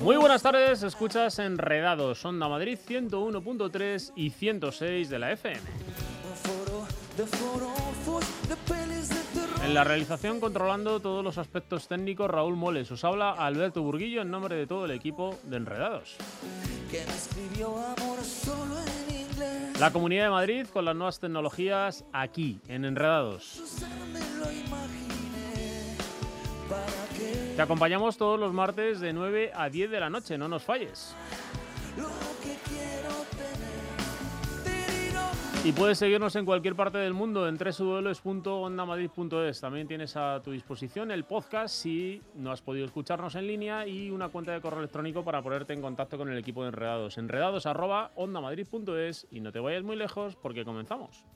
Muy buenas tardes, escuchas Enredados, Onda Madrid 101.3 y 106 de la FM. En la realización, controlando todos los aspectos técnicos, Raúl Moles. Os habla Alberto Burguillo en nombre de todo el equipo de Enredados. La Comunidad de Madrid con las nuevas tecnologías aquí, en Enredados. Te acompañamos todos los martes de 9 a 10 de la noche, no nos falles. Y puedes seguirnos en cualquier parte del mundo en www.ondamadrid.es. También tienes a tu disposición el podcast si no has podido escucharnos en línea y una cuenta de correo electrónico para ponerte en contacto con el equipo de Enredados. Enredados arroba ondamadrid.es y no te vayas muy lejos porque comenzamos.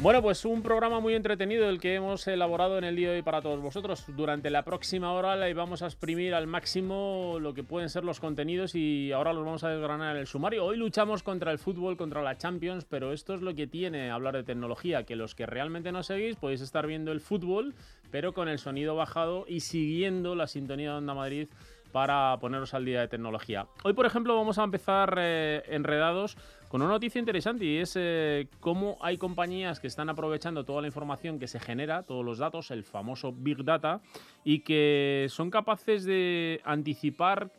Bueno, pues un programa muy entretenido el que hemos elaborado en el día de hoy para todos vosotros. Durante la próxima hora le vamos a exprimir al máximo lo que pueden ser los contenidos y ahora los vamos a desgranar en el sumario. Hoy luchamos contra el fútbol, contra la Champions, pero esto es lo que tiene hablar de tecnología, que los que realmente no seguís podéis estar viendo el fútbol, pero con el sonido bajado y siguiendo la sintonía de Onda Madrid para poneros al día de tecnología. Hoy, por ejemplo, vamos a empezar eh, enredados con una noticia interesante y es eh, cómo hay compañías que están aprovechando toda la información que se genera, todos los datos, el famoso Big Data, y que son capaces de anticipar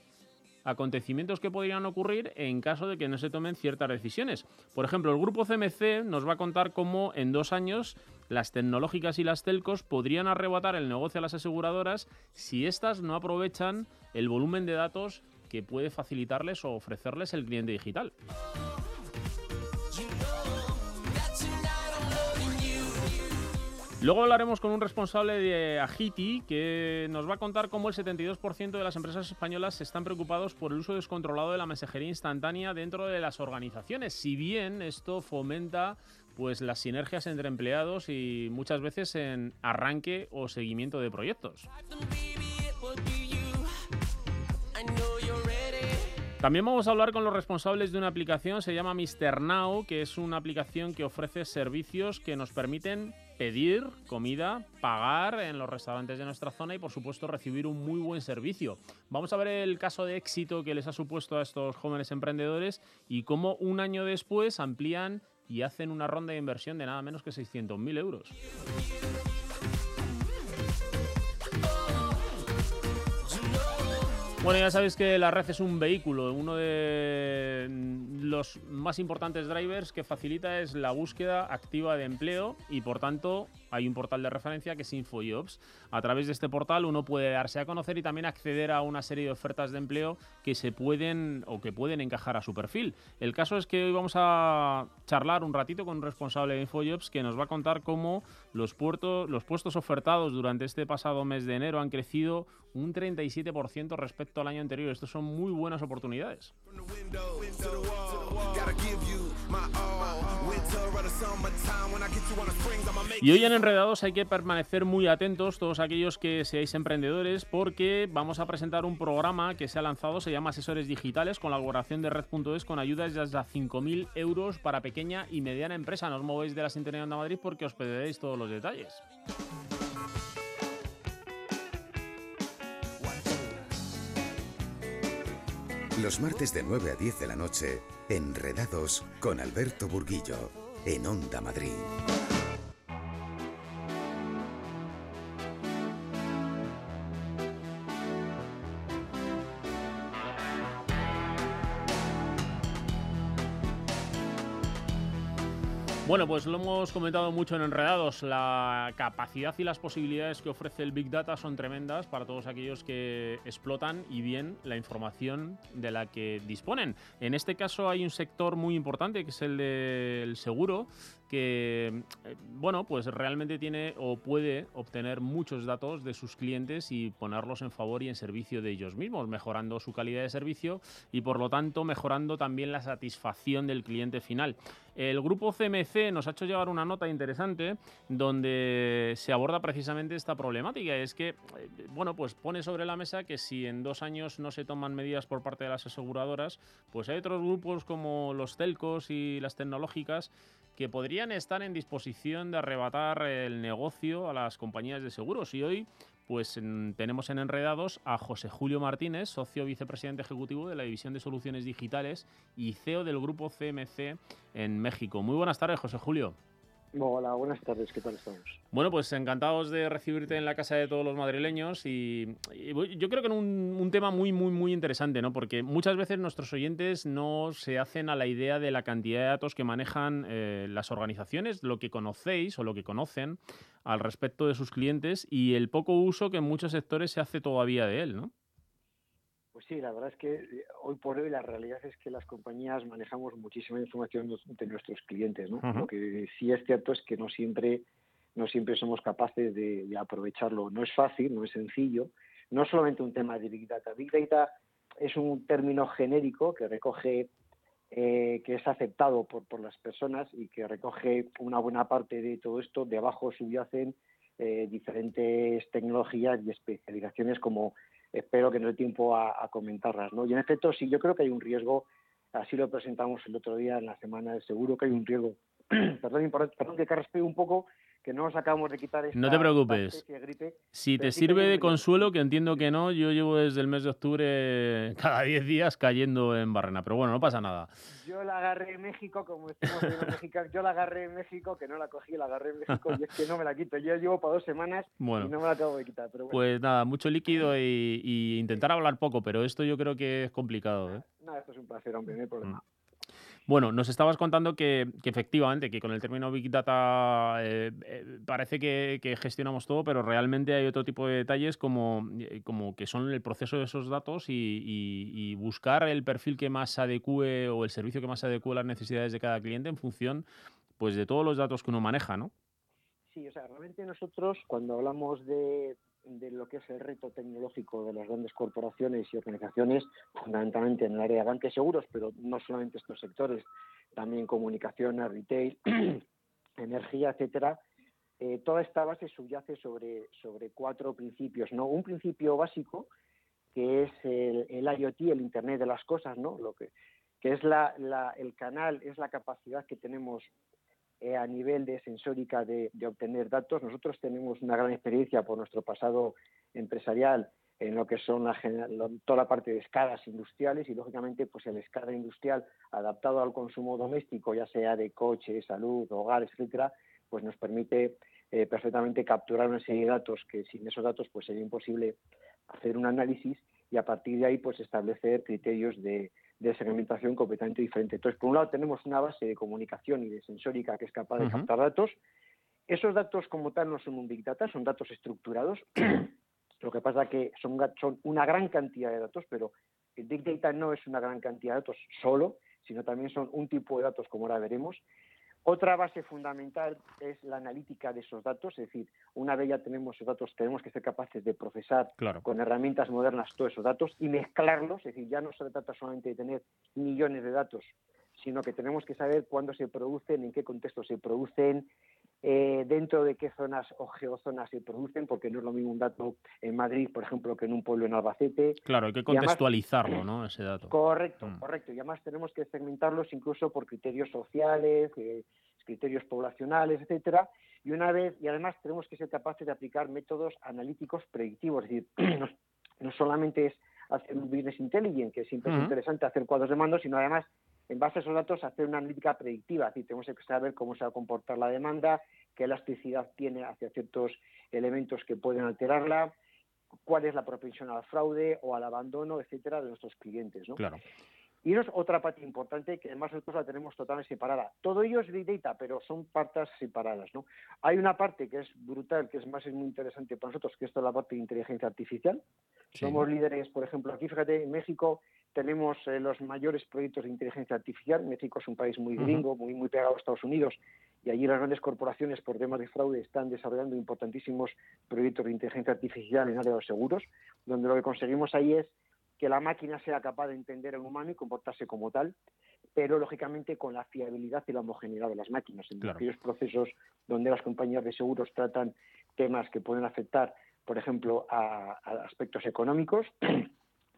acontecimientos que podrían ocurrir en caso de que no se tomen ciertas decisiones. Por ejemplo, el grupo CMC nos va a contar cómo en dos años las tecnológicas y las telcos podrían arrebatar el negocio a las aseguradoras si éstas no aprovechan el volumen de datos que puede facilitarles o ofrecerles el cliente digital. Luego hablaremos con un responsable de Agiti que nos va a contar cómo el 72% de las empresas españolas están preocupados por el uso descontrolado de la mensajería instantánea dentro de las organizaciones. Si bien esto fomenta pues las sinergias entre empleados y muchas veces en arranque o seguimiento de proyectos. También vamos a hablar con los responsables de una aplicación, se llama Mr. Now, que es una aplicación que ofrece servicios que nos permiten pedir comida, pagar en los restaurantes de nuestra zona y por supuesto recibir un muy buen servicio. Vamos a ver el caso de éxito que les ha supuesto a estos jóvenes emprendedores y cómo un año después amplían y hacen una ronda de inversión de nada menos que 600.000 euros. Bueno, ya sabéis que la red es un vehículo, uno de los más importantes drivers que facilita es la búsqueda activa de empleo y por tanto hay un portal de referencia que es InfoJobs. A través de este portal uno puede darse a conocer y también acceder a una serie de ofertas de empleo que se pueden o que pueden encajar a su perfil. El caso es que hoy vamos a charlar un ratito con un responsable de InfoJobs que nos va a contar cómo los, puertos, los puestos ofertados durante este pasado mes de enero han crecido un 37% respecto al año anterior. Estas son muy buenas oportunidades. Y hoy en Enredados hay que permanecer muy atentos todos aquellos que seáis emprendedores porque vamos a presentar un programa que se ha lanzado, se llama Asesores Digitales con la colaboración de Red.es con ayudas de hasta 5.000 euros para pequeña y mediana empresa. No os movéis de la sintonía de Madrid porque os perderéis todos los detalles. Los martes de 9 a 10 de la noche, Enredados con Alberto Burguillo, en Onda Madrid. Bueno, pues lo hemos comentado mucho en Enredados. La capacidad y las posibilidades que ofrece el Big Data son tremendas para todos aquellos que explotan y bien la información de la que disponen. En este caso hay un sector muy importante que es el del seguro, que eh, bueno, pues realmente tiene o puede obtener muchos datos de sus clientes y ponerlos en favor y en servicio de ellos mismos, mejorando su calidad de servicio y por lo tanto mejorando también la satisfacción del cliente final. El grupo CMC nos ha hecho llegar una nota interesante donde se aborda precisamente esta problemática. Es que, eh, bueno, pues pone sobre la mesa que si en dos años no se toman medidas por parte de las aseguradoras, pues hay otros grupos como los telcos y las tecnológicas que podrían estar en disposición de arrebatar el negocio a las compañías de seguros. Y hoy, pues tenemos en Enredados a José Julio Martínez, socio vicepresidente ejecutivo de la División de Soluciones Digitales y CEO del grupo CMC en México. Muy buenas tardes, José Julio. Hola, buenas tardes, ¿qué tal estamos? Bueno, pues encantados de recibirte en la casa de todos los madrileños y, yo creo que en un, tema muy, muy, muy interesante, ¿no? Porque muchas veces nuestros oyentes no se hacen a la idea de la cantidad de datos que manejan eh, las organizaciones, lo que conocéis o lo que conocen al respecto de sus clientes y el poco uso que en muchos sectores se hace todavía de él, ¿no? Pues sí, la verdad es que eh, hoy por hoy la realidad es que las compañías manejamos muchísima información de nuestros clientes, ¿no? Lo que sí es cierto es que no siempre, no siempre somos capaces de, aprovecharlo. No es fácil, no es sencillo. No solamente un tema de Big Data. Big Data es un término genérico que recoge, eh, que es aceptado por, por las personas y que recoge una buena parte de todo esto. Debajo subyacen eh, diferentes tecnologías y especializaciones como espero que no dé tiempo a, comentarlas. ¿no? Y en efecto, sí, yo creo que hay un riesgo, así lo presentamos el otro día en la semana de seguro, que hay un riesgo, perdón, perdón que carraspee un poco, que no nos acabamos de quitar esta, No te preocupes. Gripe, si te sirve de consuelo, que entiendo que no, yo llevo desde el mes de octubre cada 10 días cayendo en Barrena, pero bueno, no pasa nada. Yo la agarré en México, como decimos en México, yo la agarré en México, que no la cogí, la agarré en México y es que no me la quito. Yo llevo para dos semanas y no me la acabo de quitar. Pero Pues nada, mucho líquido y, intentar hablar poco, pero esto yo creo que es complicado. ¿eh? Nada, esto es un placer, hombre, no hay problema. Mm. Bueno, nos estabas contando que, efectivamente, que con el término Big Data eh, eh, parece que, gestionamos todo, pero realmente hay otro tipo de detalles como, eh, como que son el proceso de esos datos y, buscar el perfil que más adecue o el servicio que más adecue a las necesidades de cada cliente en función pues, de todos los datos que uno maneja, ¿no? Sí, o sea, realmente nosotros cuando hablamos de, de lo que es el reto tecnológico de las grandes corporaciones y organizaciones, fundamentalmente en el área de bancos y seguros, pero no solamente estos sectores, también comunicación, retail, energía, etcétera. Eh, toda esta base subyace sobre, sobre cuatro principios, ¿no? Un principio básico que es el, el IoT, el Internet de las cosas, ¿no? Lo que, que es la, la, el canal, es la capacidad que tenemos eh, a nivel de sensórica de, obtener datos. Nosotros tenemos una gran experiencia por nuestro pasado empresarial en lo que son toda la parte de escalas industriales y lógicamente pues el escala industrial adaptado al consumo doméstico, ya sea de coche, salud, hogar, etcétera, pues nos permite eh, perfectamente capturar una serie de datos que sin esos datos pues sería imposible hacer un análisis y a partir de ahí pues establecer criterios de, de segmentación completamente diferente. Entonces, por un lado tenemos una base de comunicación y de sensórica que es capaz de captar datos. Esos datos como tal no son un big data, son datos estructurados. Lo que pasa es que son, son una gran cantidad de datos, pero el big data no es una gran cantidad de datos solo, sino también son un tipo de datos, como ahora veremos, otra base fundamental es la analítica de esos datos, es decir, una vez ya tenemos esos datos, tenemos que ser capaces de procesar con herramientas modernas todos esos datos y mezclarlos, es decir, ya no se trata solamente de tener millones de datos, sino que tenemos que saber cuándo se producen, en qué contexto se producen, eh, dentro de qué zonas o geozonas se producen, porque no es lo mismo un dato en Madrid, por ejemplo, que en un pueblo en Albacete. Claro, hay que contextualizarlo, ¿no? Ese dato. Correcto, mm. correcto. Y además tenemos que segmentarlos incluso por criterios sociales, eh, criterios poblacionales, etcétera. Y una vez, y además tenemos que ser capaces de aplicar métodos analíticos predictivos, es decir, no, solamente es hacer un business intelligence, que siempre es interesante hacer cuadros de mando, sino además en base a esos datos, hacer una analítica predictiva. Es tenemos que saber cómo se va a comportar la demanda, qué elasticidad tiene hacia ciertos elementos que pueden alterarla, cuál es la propensión al fraude o al abandono, etcétera, de nuestros clientes. ¿no? Claro. Y eso es otra parte importante que además nosotros la tenemos totalmente separada. Todo ello es Big Data, pero son partes separadas. ¿no? Hay una parte que es brutal, que es más es muy interesante para nosotros, que es toda la parte de inteligencia artificial. Somos líderes, por ejemplo, aquí, fíjate, en México tenemos eh, los mayores proyectos de inteligencia artificial. México es un país muy gringo, muy, muy pegado a Estados Unidos, y allí las grandes corporaciones, por temas de fraude, están desarrollando importantísimos proyectos de inteligencia artificial en área de los seguros, donde lo que conseguimos ahí es que la máquina sea capaz de entender al humano y comportarse como tal, pero lógicamente con la fiabilidad y la homogeneidad de las máquinas. En aquellos procesos donde las compañías de seguros tratan temas que pueden afectar, por ejemplo, a, a aspectos económicos,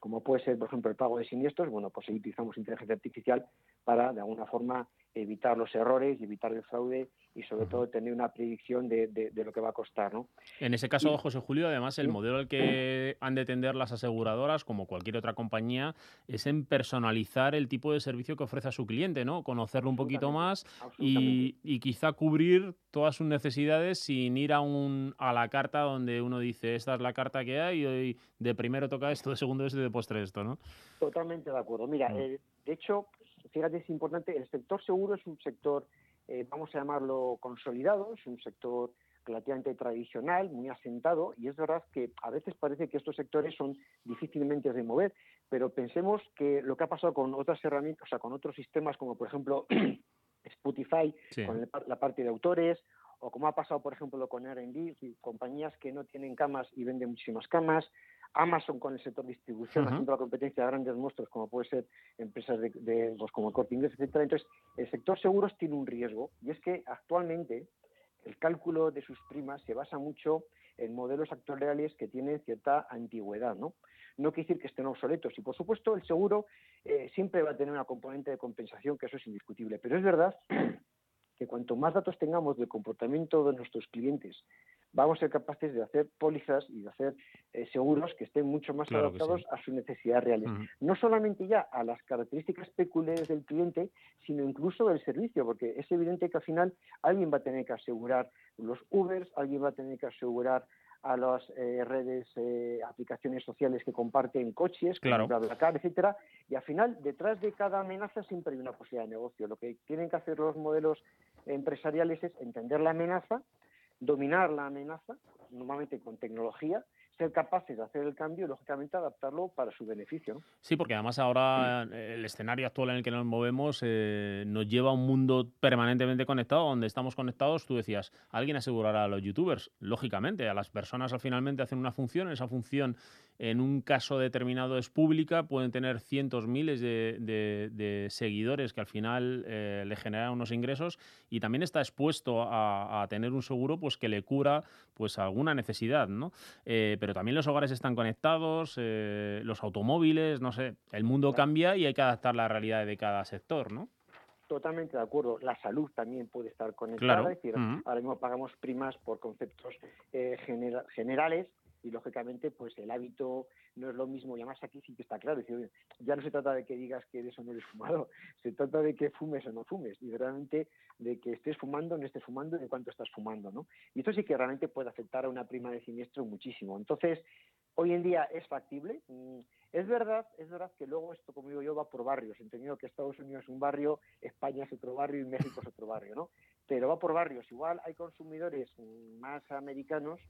como puede ser, por ejemplo, el pago de siniestros, bueno, pues ahí utilizamos inteligencia artificial para, de alguna forma, evitar los errores evitar el fraude y, sobre todo, tener una predicción de, de, lo que va a costar, ¿no? En ese caso, José Julio, además, el modelo al que han de tender las aseguradoras, como cualquier otra compañía, es en personalizar el tipo de servicio que ofrece a su cliente, ¿no? Conocerlo un poquito más y, y, quizá cubrir todas sus necesidades sin ir a, un, a la carta donde uno dice, esta es la carta que hay y hoy de primero toca esto, de segundo esto y de postre esto, ¿no? Totalmente de acuerdo. Mira, mm. eh, de hecho, fíjate, es importante, el sector seguro es un sector, eh, vamos a llamarlo consolidado, es un sector relativamente tradicional, muy asentado, y es verdad que a veces parece que estos sectores son difícilmente de mover, pero pensemos que lo que ha pasado con otras herramientas, o sea, con otros sistemas como por ejemplo Spotify, con la parte de autores, o como ha pasado por ejemplo con Airbnb, compañías que no tienen camas y venden muchísimas camas, Amazon con el sector distribución, haciendo la competencia de grandes monstruos, como puede ser empresas de, de pues, como el Corte Inglés, etcétera. Entonces, el sector seguros tiene un riesgo, y es que actualmente el cálculo de sus primas se basa mucho en modelos actuariales que tienen cierta antigüedad, ¿no? No quiere decir que estén obsoletos. Y, por supuesto, el seguro eh, siempre va a tener una componente de compensación, que eso es indiscutible. Pero es verdad que cuanto más datos tengamos del comportamiento de nuestros clientes vamos a ser capaces de hacer pólizas y de hacer eh, seguros que estén mucho más adaptados a sus necesidades reales. No solamente ya a las características peculiares del cliente, sino incluso del servicio, porque es evidente que al final alguien va a tener que asegurar los Ubers, alguien va a tener que asegurar a las eh, redes, eh, aplicaciones sociales que comparten coches, claro. BlaBlaCar, etcétera, y al final detrás de cada amenaza siempre hay una posibilidad de negocio. Lo que tienen que hacer los modelos empresariales es entender la amenaza, dominar la amenaza, normalmente con tecnología, ser capaces de hacer el cambio y, lógicamente, adaptarlo para su beneficio. Sí, porque además ahora el escenario actual en el que nos movemos eh, nos lleva a un mundo permanentemente conectado, donde estamos conectados, tú decías, alguien asegurará a los youtubers, lógicamente, a las personas al finalmente hacen una función, esa función en un caso determinado es pública, pueden tener cientos, miles de, seguidores que al final eh, le generan unos ingresos y también está expuesto a, tener un seguro pues que le cura pues alguna necesidad, ¿no? Eh, pero también los hogares están conectados, eh, los automóviles, no sé, el mundo cambia y hay que adaptar la realidad de cada sector, ¿no? Totalmente de acuerdo. La salud también puede estar conectada. Es decir, ahora mismo pagamos primas por conceptos generales y lógicamente pues el hábito no es lo mismo y además aquí sí que está claro decir, ya no se trata de que digas que eres o no eres fumado se trata de que fumes o no fumes y realmente de que estés fumando o no estés fumando y de cuánto estás fumando ¿no? y esto sí que realmente puede afectar a una prima de siniestro muchísimo entonces hoy en día es factible mm, es verdad, es verdad que luego esto, como digo yo, va por barrios. Entendido que Estados Unidos es un barrio, España es otro barrio y México es otro barrio, ¿no? Pero va por barrios. Igual hay consumidores más americanos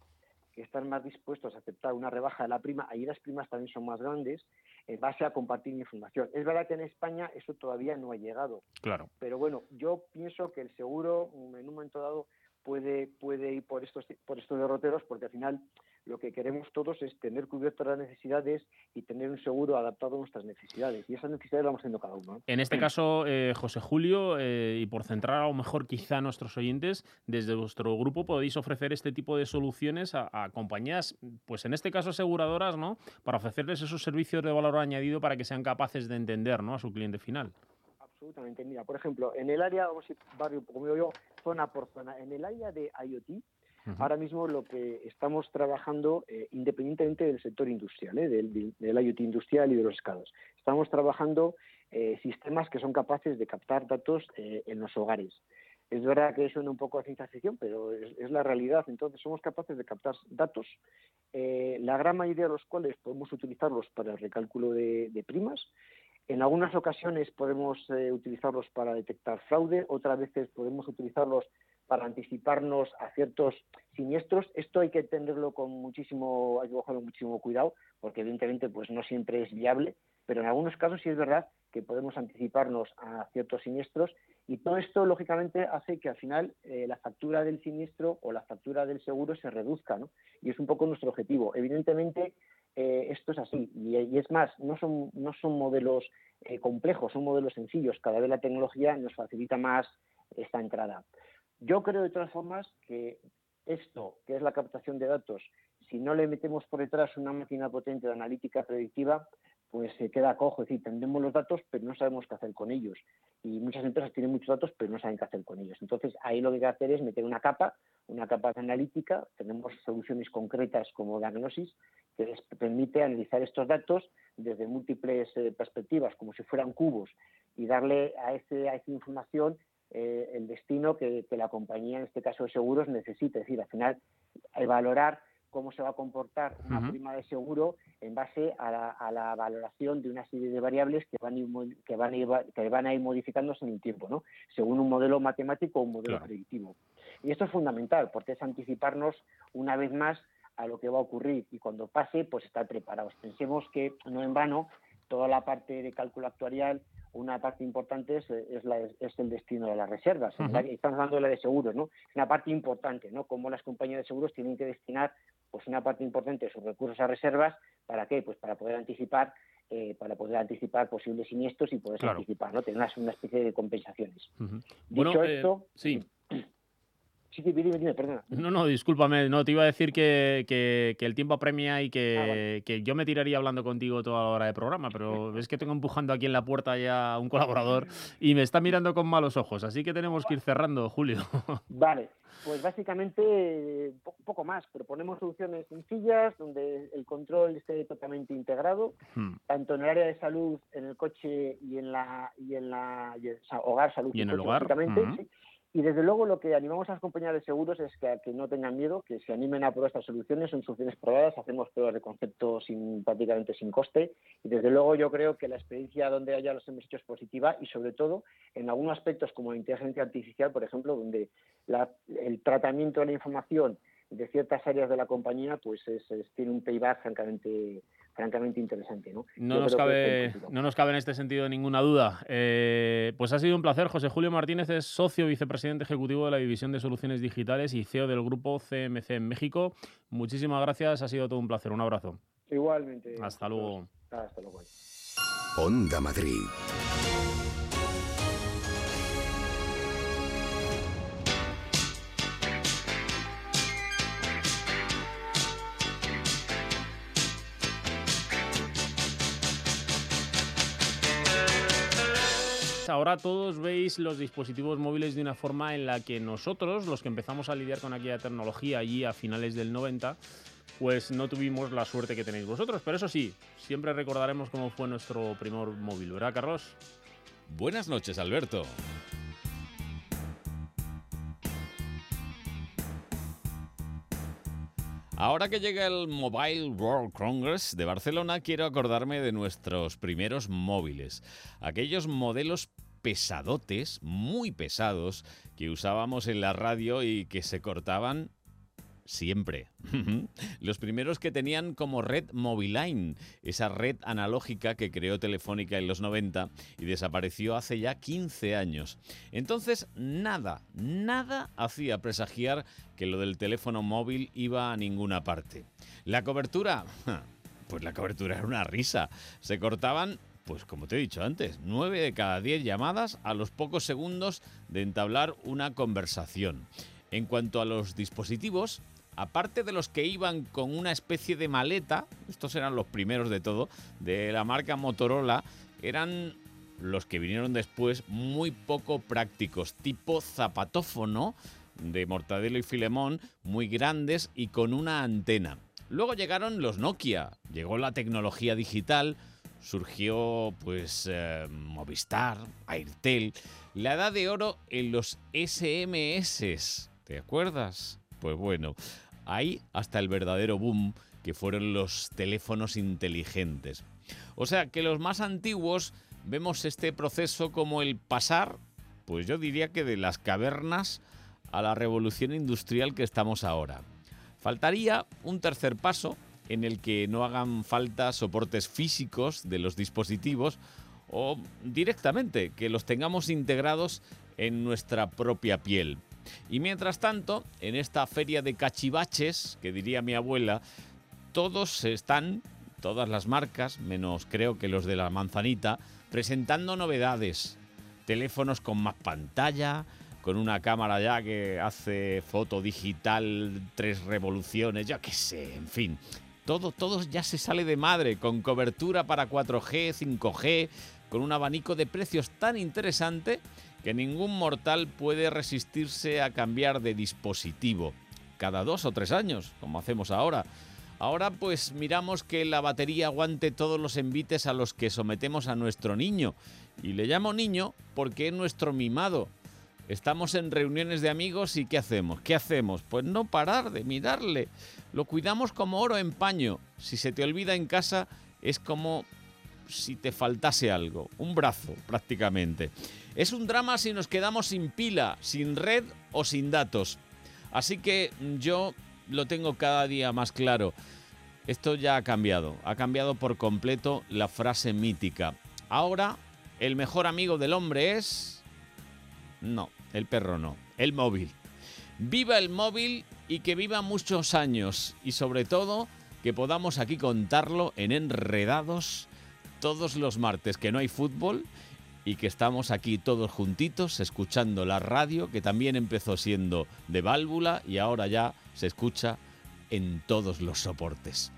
que están más dispuestos a aceptar una rebaja de la prima, ahí las primas también son más grandes, en base a compartir información. Es verdad que en España eso todavía no ha llegado. Claro. Pero bueno, yo pienso que el seguro en un momento dado puede, puede ir por estos, por estos derroteros porque al final lo que queremos todos es tener cubiertas las necesidades y tener un seguro adaptado a nuestras necesidades. Y esas necesidades las vamos teniendo cada uno. En este caso, eh, José Julio, eh, y por centrar a lo mejor quizá a nuestros oyentes, desde vuestro grupo podéis ofrecer este tipo de soluciones a, compañías, pues en este caso aseguradoras, ¿no? Para ofrecerles esos servicios de valor añadido para que sean capaces de entender ¿no? a su cliente final absolutamente. Mira, por ejemplo, en el área, vamos a ir barrio, como digo yo, zona por zona, en el área de IoT, Ahora mismo lo que estamos trabajando, eh, independientemente del sector industrial, eh, del, IoT industrial y de los escados, estamos trabajando eh, sistemas que son capaces de captar datos en los hogares. Es verdad que suena un poco a ciencia ficción, pero es, la realidad. Entonces, somos capaces de captar datos, la gran mayoría de los cuales podemos utilizarlos para el recálculo de primas En algunas ocasiones podemos eh, utilizarlos para detectar fraude, otras veces podemos utilizarlos para anticiparnos a ciertos siniestros. Esto hay que tenerlo con muchísimo, hay que cogerlo muchísimo cuidado, porque evidentemente pues no siempre es viable, pero en algunos casos sí es verdad que podemos anticiparnos a ciertos siniestros y todo esto lógicamente hace que al final eh, la factura del siniestro o la factura del seguro se reduzca, ¿no? Y es un poco nuestro objetivo. Evidentemente eh, esto es así y, es más, no son, no son modelos eh, complejos, son modelos sencillos. Cada vez la tecnología nos facilita más esta entrada. Yo creo de todas formas que esto, que es la captación de datos, si no le metemos por detrás una máquina potente de analítica predictiva, pues se queda cojo. Es decir, tendremos los datos, pero no sabemos qué hacer con ellos. Y muchas empresas tienen muchos datos, pero no saben qué hacer con ellos. Entonces, ahí lo que hay que hacer es meter una capa, una capa de analítica. Tenemos soluciones concretas como Diagnosis, que les permite analizar estos datos desde múltiples eh, perspectivas, como si fueran cubos, y darle a, ese, a esa información eh, el destino que, la compañía, en este caso de seguros, necesita. Es decir, al final, valorar cómo se va a comportar una prima de seguro en base a la, valoración de una serie de variables que van, a ir, que, van a ir, que van a ir modificándose en el tiempo, ¿no? según un modelo matemático o un modelo predictivo. Y esto es fundamental, porque es anticiparnos una vez más a lo que va a ocurrir y cuando pase, pues estar preparados. Pensemos que no en vano toda la parte de cálculo actuarial, una parte importante es, es, el destino de las reservas. Estamos hablando de la de seguros, ¿no? Es una parte importante, ¿no? Cómo las compañías de seguros tienen que destinar pues una parte importante de sus recursos a reservas, ¿para qué? Pues para poder anticipar eh, para poder anticipar posibles siniestros y poder anticipar, ¿no? Tener una, especie de compensaciones. Dicho eh, esto, sí. No, no, discúlpame, no, te iba a decir que, que, el tiempo apremia y que, ah, que, yo me tiraría hablando contigo toda la hora de programa, pero es que tengo empujando aquí en la puerta ya un colaborador y me está mirando con malos ojos, así que tenemos que ir cerrando, Julio. Vale, pues básicamente poco más, proponemos soluciones sencillas donde el control esté totalmente integrado, hmm. tanto en el área de salud, en el coche y en la y en la hogar salud y en el hogar. Y desde luego lo que animamos a las compañías de seguros es que, que, no tengan miedo, que se animen a probar estas soluciones, son soluciones probadas, hacemos pruebas de concepto sin, prácticamente sin coste. Y desde luego yo creo que la experiencia donde haya los hemos hecho es positiva y sobre todo en algunos aspectos como la inteligencia artificial, por ejemplo, donde el tratamiento de la información de ciertas áreas de la compañía pues tiene un payback francamente francamente interesante. No, no nos, cabe, no nos cabe en este sentido ninguna duda. Eh, pues ha sido un placer. José Julio Martínez es socio vicepresidente ejecutivo de la División de Soluciones Digitales y CEO del grupo CMC en México. Muchísimas gracias, ha sido todo un placer. Un abrazo. Igualmente. Hasta luego. Hasta luego. Onda Madrid. Ahora todos veis los dispositivos móviles de una forma en la que nosotros, los que empezamos a lidiar con aquella tecnología allí a finales del 90, pues no tuvimos la suerte que tenéis vosotros. Pero eso sí, siempre recordaremos cómo fue nuestro primer móvil, ¿verdad, Carlos? Buenas noches, Alberto. Ahora que llega el Mobile World Congress de Barcelona, quiero acordarme de nuestros primeros móviles, aquellos modelos pesadotes, muy pesados, que usábamos en la radio y que se cortaban siempre. Los primeros que tenían como red Moviline, esa red analógica que creó Telefónica en los 90 y desapareció hace ya 15 años. Entonces, nada, nada hacía presagiar que lo del teléfono móvil iba a ninguna parte. La cobertura, pues la cobertura era una risa. Se cortaban pues como te he dicho antes, 9 de cada 10 llamadas a los pocos segundos de entablar una conversación. En cuanto a los dispositivos, aparte de los que iban con una especie de maleta, estos eran los primeros de todo, de la marca Motorola, eran los que vinieron después muy poco prácticos, tipo zapatófono de Mortadelo y Filemón, muy grandes y con una antena. Luego llegaron los Nokia, llegó la tecnología digital, surgió pues eh, Movistar, Airtel, la edad de oro en los SMS, ¿te acuerdas? Pues bueno, Ahí hasta el verdadero boom que fueron los teléfonos inteligentes. O sea que los más antiguos vemos este proceso como el pasar, pues yo diría que de las cavernas a la revolución industrial que estamos ahora. Faltaría un tercer paso en el que no hagan falta soportes físicos de los dispositivos o directamente que los tengamos integrados en nuestra propia piel. Y mientras tanto, en esta feria de cachivaches, que diría mi abuela, todos están, todas las marcas, menos creo que los de la manzanita, presentando novedades. Teléfonos con más pantalla, con una cámara ya que hace foto digital, tres revoluciones, ya qué sé, en fin. Todo, todo ya se sale de madre, con cobertura para 4G, 5G, con un abanico de precios tan interesante que ningún mortal puede resistirse a cambiar de dispositivo cada dos o tres años, como hacemos ahora. Ahora pues miramos que la batería aguante todos los envites a los que sometemos a nuestro niño. Y le llamo niño porque es nuestro mimado. Estamos en reuniones de amigos y ¿qué hacemos? ¿Qué hacemos? Pues no parar de mirarle. Lo cuidamos como oro en paño. Si se te olvida en casa es como si te faltase algo. Un brazo prácticamente. Es un drama si nos quedamos sin pila, sin red o sin datos. Así que yo lo tengo cada día más claro. Esto ya ha cambiado, ha cambiado por completo la frase mítica. Ahora, el mejor amigo del hombre es... No, el perro no, el móvil. Viva el móvil y que viva muchos años y sobre todo que podamos aquí contarlo en enredados todos los martes que no hay fútbol y que estamos aquí todos juntitos escuchando la radio que también empezó siendo de válvula y ahora ya se escucha en todos los soportes.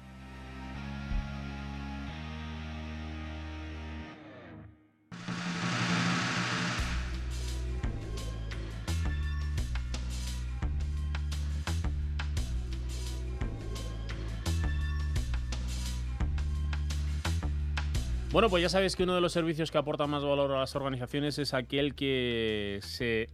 Bueno, pues ya sabéis que uno de los servicios que aporta más valor a las organizaciones es aquel que se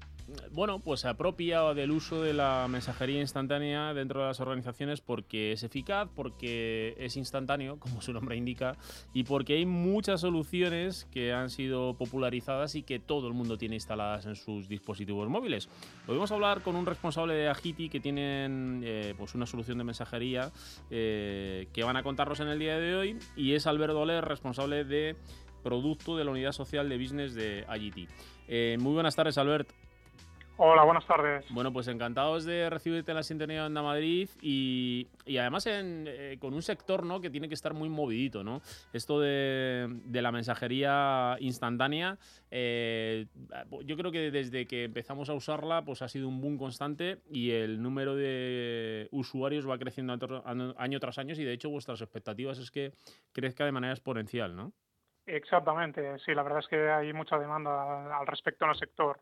bueno, pues se apropia del uso de la mensajería instantánea dentro de las organizaciones porque es eficaz, porque es instantáneo, como su nombre indica, y porque hay muchas soluciones que han sido popularizadas y que todo el mundo tiene instaladas en sus dispositivos móviles. Podemos hablar con un responsable de Agiti que tienen eh, pues una solución de mensajería eh, que van a contarnos en el día de hoy y es Alberto Oler, responsable de producto de la unidad social de business de Agiti. Eh, muy buenas tardes, Albert. Hola, buenas tardes. Bueno, pues encantados de recibirte en la Sintonía de Onda Madrid y, y además en, eh, con un sector ¿no? que tiene que estar muy movidito, ¿no? Esto de, de la mensajería instantánea, eh, yo creo que desde que empezamos a usarla, pues ha sido un boom constante y el número de usuarios va creciendo año, año tras año y de hecho vuestras expectativas es que crezca de manera exponencial, ¿no? Exactamente, sí, la verdad es que hay mucha demanda al respecto en el sector.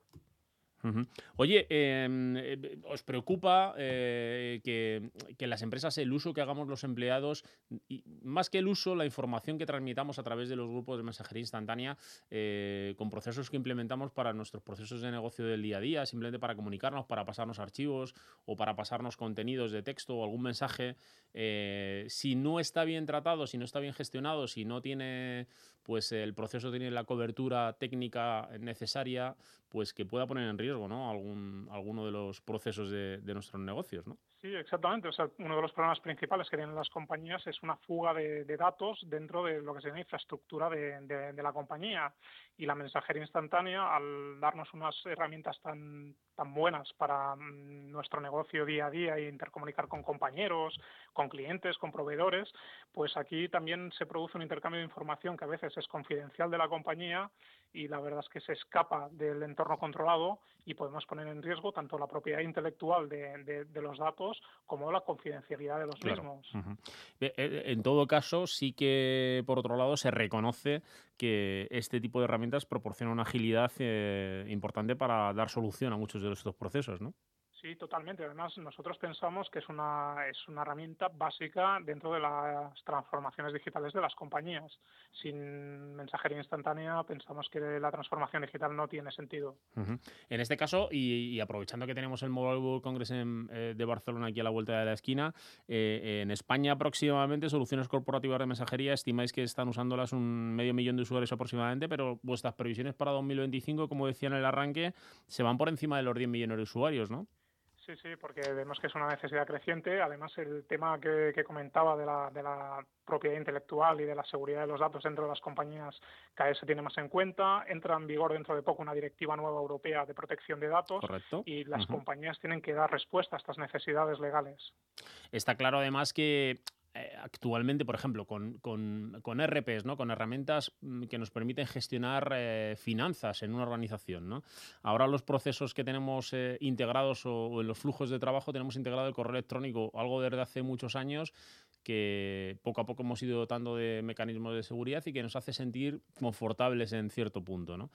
Oye, em, eh, ¿os preocupa eh, que, las empresas, el uso que hagamos los empleados, y más que el uso, la información que transmitamos a través de los grupos de mensajería instantánea, eh, con procesos que implementamos para nuestros procesos de negocio del día a día, simplemente para comunicarnos, para pasarnos archivos o para pasarnos contenidos de texto o algún mensaje, eh, si no está bien tratado, si no está bien gestionado, si no tiene, pues el proceso tiene la cobertura técnica necesaria, pues que pueda poner en riesgo ¿no? Algún, alguno de los procesos de, nuestros negocios, ¿no? Sí, exactamente. Uno de los problemas principales que tienen las compañías es una fuga de, datos dentro de lo que sería la infraestructura de, la compañía. Y la mensajería instantánea, al darnos unas herramientas tan, tan buenas para mm, nuestro negocio día a día e intercomunicar con compañeros, con clientes, con proveedores, pues aquí también se produce un intercambio de información que a veces es confidencial de la compañía y la verdad es que se escapa del entorno controlado y podemos poner en riesgo tanto la propiedad intelectual de, de, de los datos como la confidencialidad de los Claro. mismos. Eh, En todo caso, sí que por otro lado se reconoce que este tipo de herramientas proporciona una agilidad eh, importante para dar solución a muchos de estos procesos, ¿no? Sí, totalmente. Además, nosotros pensamos que es una, es una herramienta básica dentro de las transformaciones digitales de las compañías. Sin mensajería instantánea, pensamos que la transformación digital no tiene sentido. En este caso, y, aprovechando que tenemos el Mobile World Congress eh, de Barcelona aquí a la vuelta de la esquina, eh, en España aproximadamente soluciones corporativas de mensajería estimáis que están usándolas un medio millón de usuarios aproximadamente, pero vuestras previsiones para 2025, como decía en el arranque, se van por encima de los 10 millones de usuarios, ¿no? Sí, sí, porque vemos que es una necesidad creciente. Además, el tema que, comentaba de la, de la, propiedad intelectual y de la seguridad de los datos dentro de las compañías cada vez se tiene más en cuenta. Entra en vigor dentro de poco una directiva nueva europea de protección de datos y las compañías tienen que dar respuesta a estas necesidades legales. Está claro además que actualmente, por ejemplo, con, con, con, RPs, ¿no? con herramientas mm, que nos permiten gestionar eh, finanzas en una organización. ¿no? Ahora los procesos que tenemos eh, integrados o, en los flujos de trabajo tenemos integrado el correo electrónico, algo desde hace muchos años que poco a poco hemos ido dotando de mecanismos de seguridad y que nos hace sentir confortables en cierto punto. ¿no?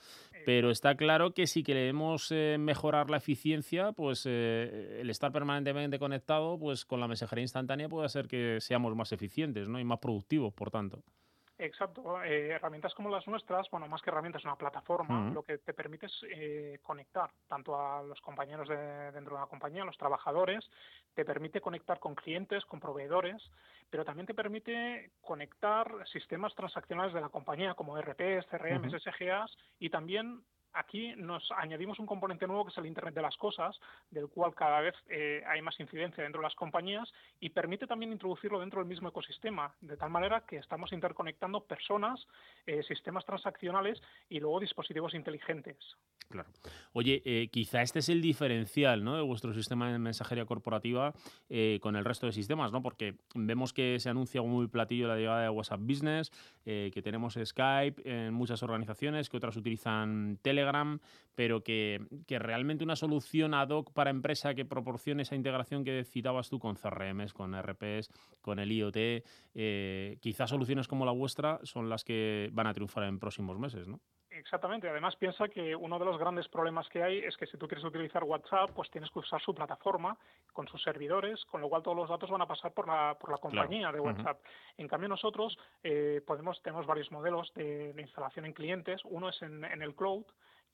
Pero está claro que si queremos eh, mejorar la eficiencia, pues eh, el estar permanentemente conectado pues con la mensajería instantánea puede hacer que seamos más eficientes ¿no? y más productivos, por tanto. Exacto. Eh, herramientas como las nuestras, bueno, más que herramientas, una plataforma, lo que te permite es eh, conectar tanto a los compañeros de, dentro de una compañía, a los trabajadores, te permite conectar con clientes, con proveedores, pero también te permite conectar sistemas transaccionales de la compañía como RPs, CRM, SGAs y también aquí nos añadimos un componente nuevo que es el Internet de las Cosas, del cual cada vez eh, hay más incidencia dentro de las compañías y permite también introducirlo dentro del mismo ecosistema, de tal manera que estamos interconectando personas, eh, sistemas transaccionales y luego dispositivos inteligentes. Claro. Oye, eh, quizá este es el diferencial de vuestro sistema de mensajería corporativa con el resto de sistemas, ¿no? porque vemos que se anuncia muy platillo la llegada de WhatsApp Business, que tenemos Skype en muchas organizaciones, que otras utilizan Telegram pero que, realmente una solución ad hoc para empresa que proporcione esa integración que citabas tú con CRMs, con RPs, con el IoT, eh, quizás soluciones como la vuestra son las que van a triunfar en próximos meses, ¿no? Exactamente. Además, piensa que uno de los grandes problemas que hay es que si tú quieres utilizar WhatsApp, pues tienes que usar su plataforma con sus servidores, con lo cual todos los datos van a pasar por la, por la compañía de WhatsApp. En cambio, nosotros eh, podemos tenemos varios modelos de, instalación en clientes. Uno es en, en el cloud,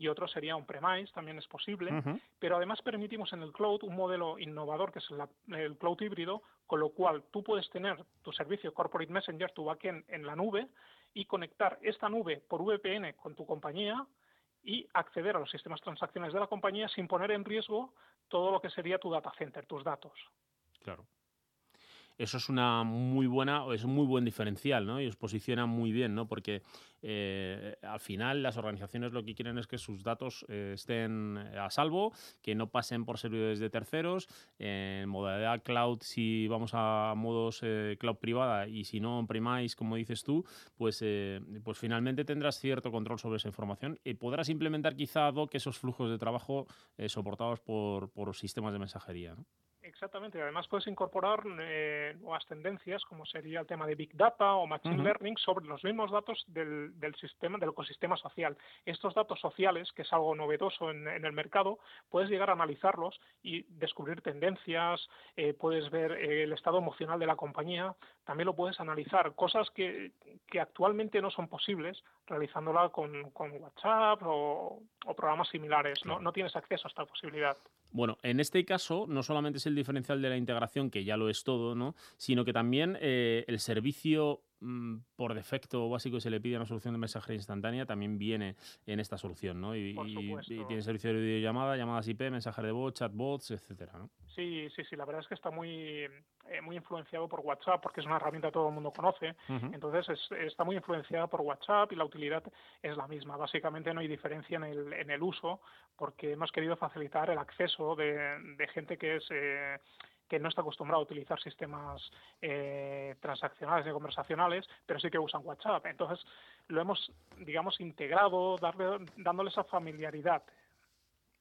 y otro sería un premise, también es posible, pero además permitimos en el cloud un modelo innovador que es el cloud híbrido, con lo cual tú puedes tener tu servicio Corporate Messenger, tu backend en la nube y conectar esta nube por VPN con tu compañía y acceder a los sistemas transaccionales de la compañía sin poner en riesgo todo lo que sería tu data center, tus datos. Claro eso es una muy buena, es un muy buen diferencial, ¿no? Y os posiciona muy bien, ¿no? Porque eh, al final las organizaciones lo que quieren es que sus datos eh, estén a salvo, que no pasen por servidores de terceros, en modalidad cloud si vamos a modos eh, cloud privada y si no on-premise, como dices tú, pues, pues finalmente tendrás cierto control sobre esa información y podrás implementar quizá ad esos flujos de trabajo soportados por, por sistemas de mensajería. Exactamente, además puedes incorporar eh, nuevas tendencias como sería el tema de Big Data o Machine Learning sobre los mismos datos del, del, sistema, del ecosistema social. Estos datos sociales, que es algo novedoso en, el mercado, puedes llegar a analizarlos y descubrir tendencias, eh, puedes ver eh, el estado emocional de la compañía, también lo puedes analizar, cosas que, que actualmente no son posibles realizándola con, con WhatsApp o, programas similares. ¿no? no tienes acceso a esta posibilidad. Bueno, en este caso no solamente es el diferencial de la integración, que ya lo es todo, ¿no? sino que también eh, el servicio por defecto básico se le pide una solución de mensajería instantánea, también viene en esta solución, ¿no? Y, tiene servicio de videollamada, llamadas IP, mensajes de voz, chatbots, etcétera, ¿no? Sí, sí, sí, la verdad es que está muy, eh, muy influenciado por WhatsApp porque es una herramienta que todo el mundo conoce, entonces está muy influenciada por WhatsApp y la utilidad es la misma. Básicamente no hay diferencia en el, en el uso porque hemos querido facilitar el acceso de, de gente que es... Eh, que no está acostumbrado a utilizar sistemas eh, transaccionales y conversacionales, pero sí que usan WhatsApp. Entonces, lo hemos, digamos, integrado, darle, dándole esa familiaridad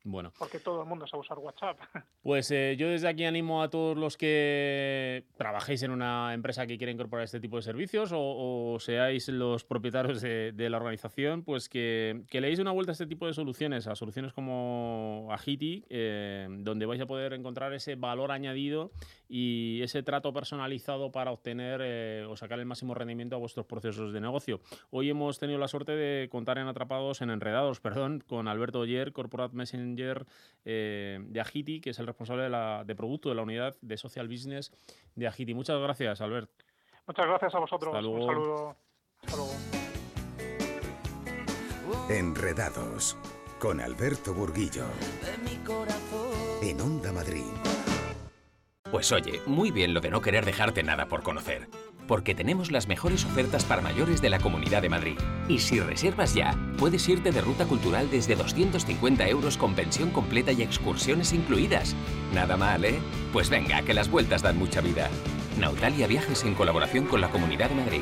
Bueno. Porque todo el mundo sabe usar WhatsApp. Pues eh, yo desde aquí animo a todos los que trabajéis en una empresa que quiera incorporar este tipo de servicios o, seáis los propietarios de, la organización, pues que, que, leéis una vuelta a este tipo de soluciones, a soluciones como Agiti, eh, donde vais a poder encontrar ese valor añadido y ese trato personalizado para obtener eh, o sacar el máximo rendimiento a vuestros procesos de negocio. Hoy hemos tenido la suerte de contar en Atrapados, en Enredados, perdón, con Alberto Oyer, Corporate Messenger eh, de Agiti, que es el responsable de, la, de producto de la unidad de Social Business de Agiti. Muchas gracias, Albert. Muchas gracias a vosotros. Un saludo. Hasta luego. Enredados con Alberto Burguillo. En Onda Madrid. Pues oye, muy bien lo de no querer dejarte nada por conocer, porque tenemos las mejores ofertas para mayores de la Comunidad de Madrid. Y si reservas ya, puedes irte de ruta cultural desde 250 euros con pensión completa y excursiones incluidas. Nada mal, ¿eh? Pues venga, que las vueltas dan mucha vida. Nautalia Viajes en colaboración con la Comunidad de Madrid.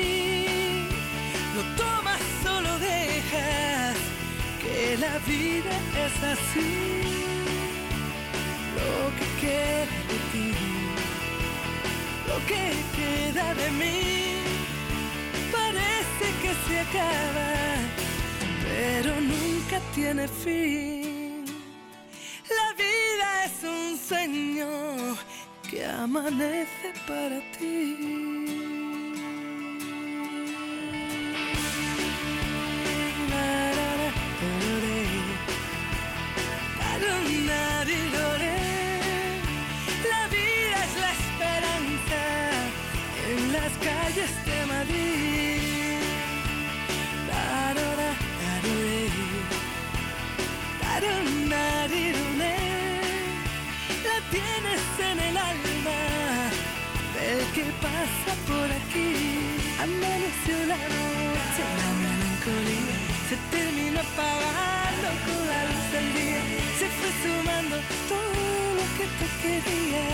La vida es así, lo que queda de ti, lo que queda de mí, parece que se acaba, pero nunca tiene fin. La vida es un sueño que amanece para ti. ¿Qué pasa por aquí? Amaneció la noche, la melancolía se terminó apagando con la luz del día. Se fue sumando todo lo que te quería,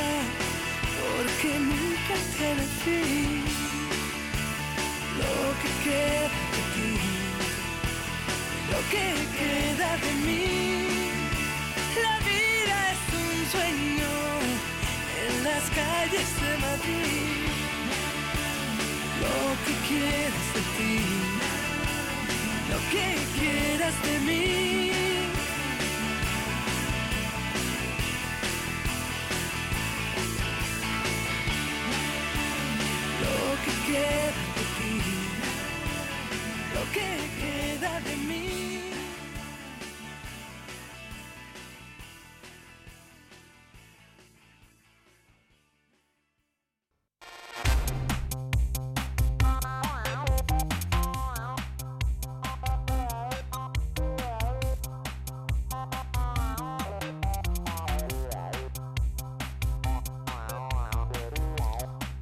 porque nunca tiene fin. Lo que queda de ti, lo que queda de mí. La vida es un sueño en las calles de Madrid. Lo que quieras de ti, lo que quieras de mí. Queda de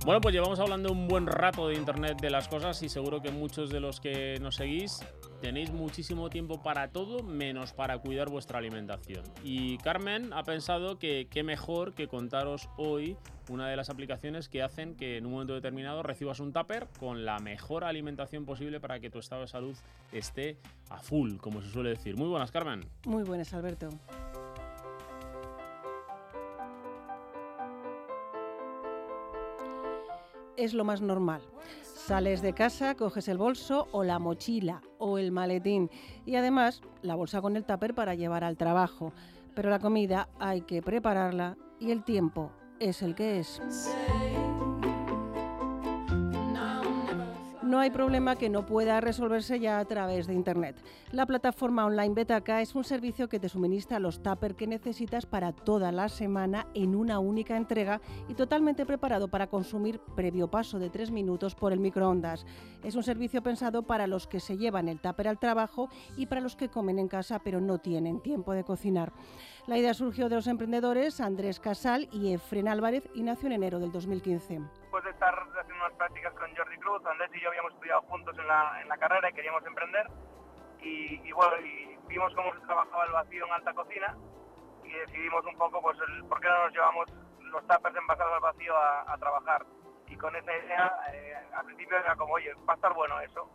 Bueno, pues llevamos hablando un buen rato de Internet de las cosas y seguro que muchos de los que nos seguís tenéis muchísimo tiempo para todo menos para cuidar vuestra alimentación. Y Carmen ha pensado que qué mejor que contaros hoy una de las aplicaciones que hacen que en un momento determinado recibas un tupper con la mejor alimentación posible para que tu estado de salud esté a full, como se suele decir. Muy buenas, Carmen. Muy buenas, Alberto. Es lo más normal. Sales de casa, coges el bolso o la mochila o el maletín y además la bolsa con el tupper para llevar al trabajo. Pero la comida hay que prepararla y el tiempo es el que es. No hay problema que no pueda resolverse ya a través de Internet. La plataforma online Betaca es un servicio que te suministra los tuppers que necesitas para toda la semana en una única entrega y totalmente preparado para consumir previo paso de tres minutos por el microondas. Es un servicio pensado para los que se llevan el tupper al trabajo y para los que comen en casa pero no tienen tiempo de cocinar. La idea surgió de los emprendedores Andrés Casal y Efren Álvarez y nació en enero del 2015 después de estar haciendo unas prácticas con Andrés y yo habíamos estudiado juntos en la, carrera y queríamos emprender. Y, bueno, y vimos cómo se trabajaba el vacío en alta cocina y decidimos un poco, pues, el, por qué no nos llevamos los tuppers envasados al vacío a, trabajar. Y con esa idea, eh, al principio era como, oye, va a estar bueno eso.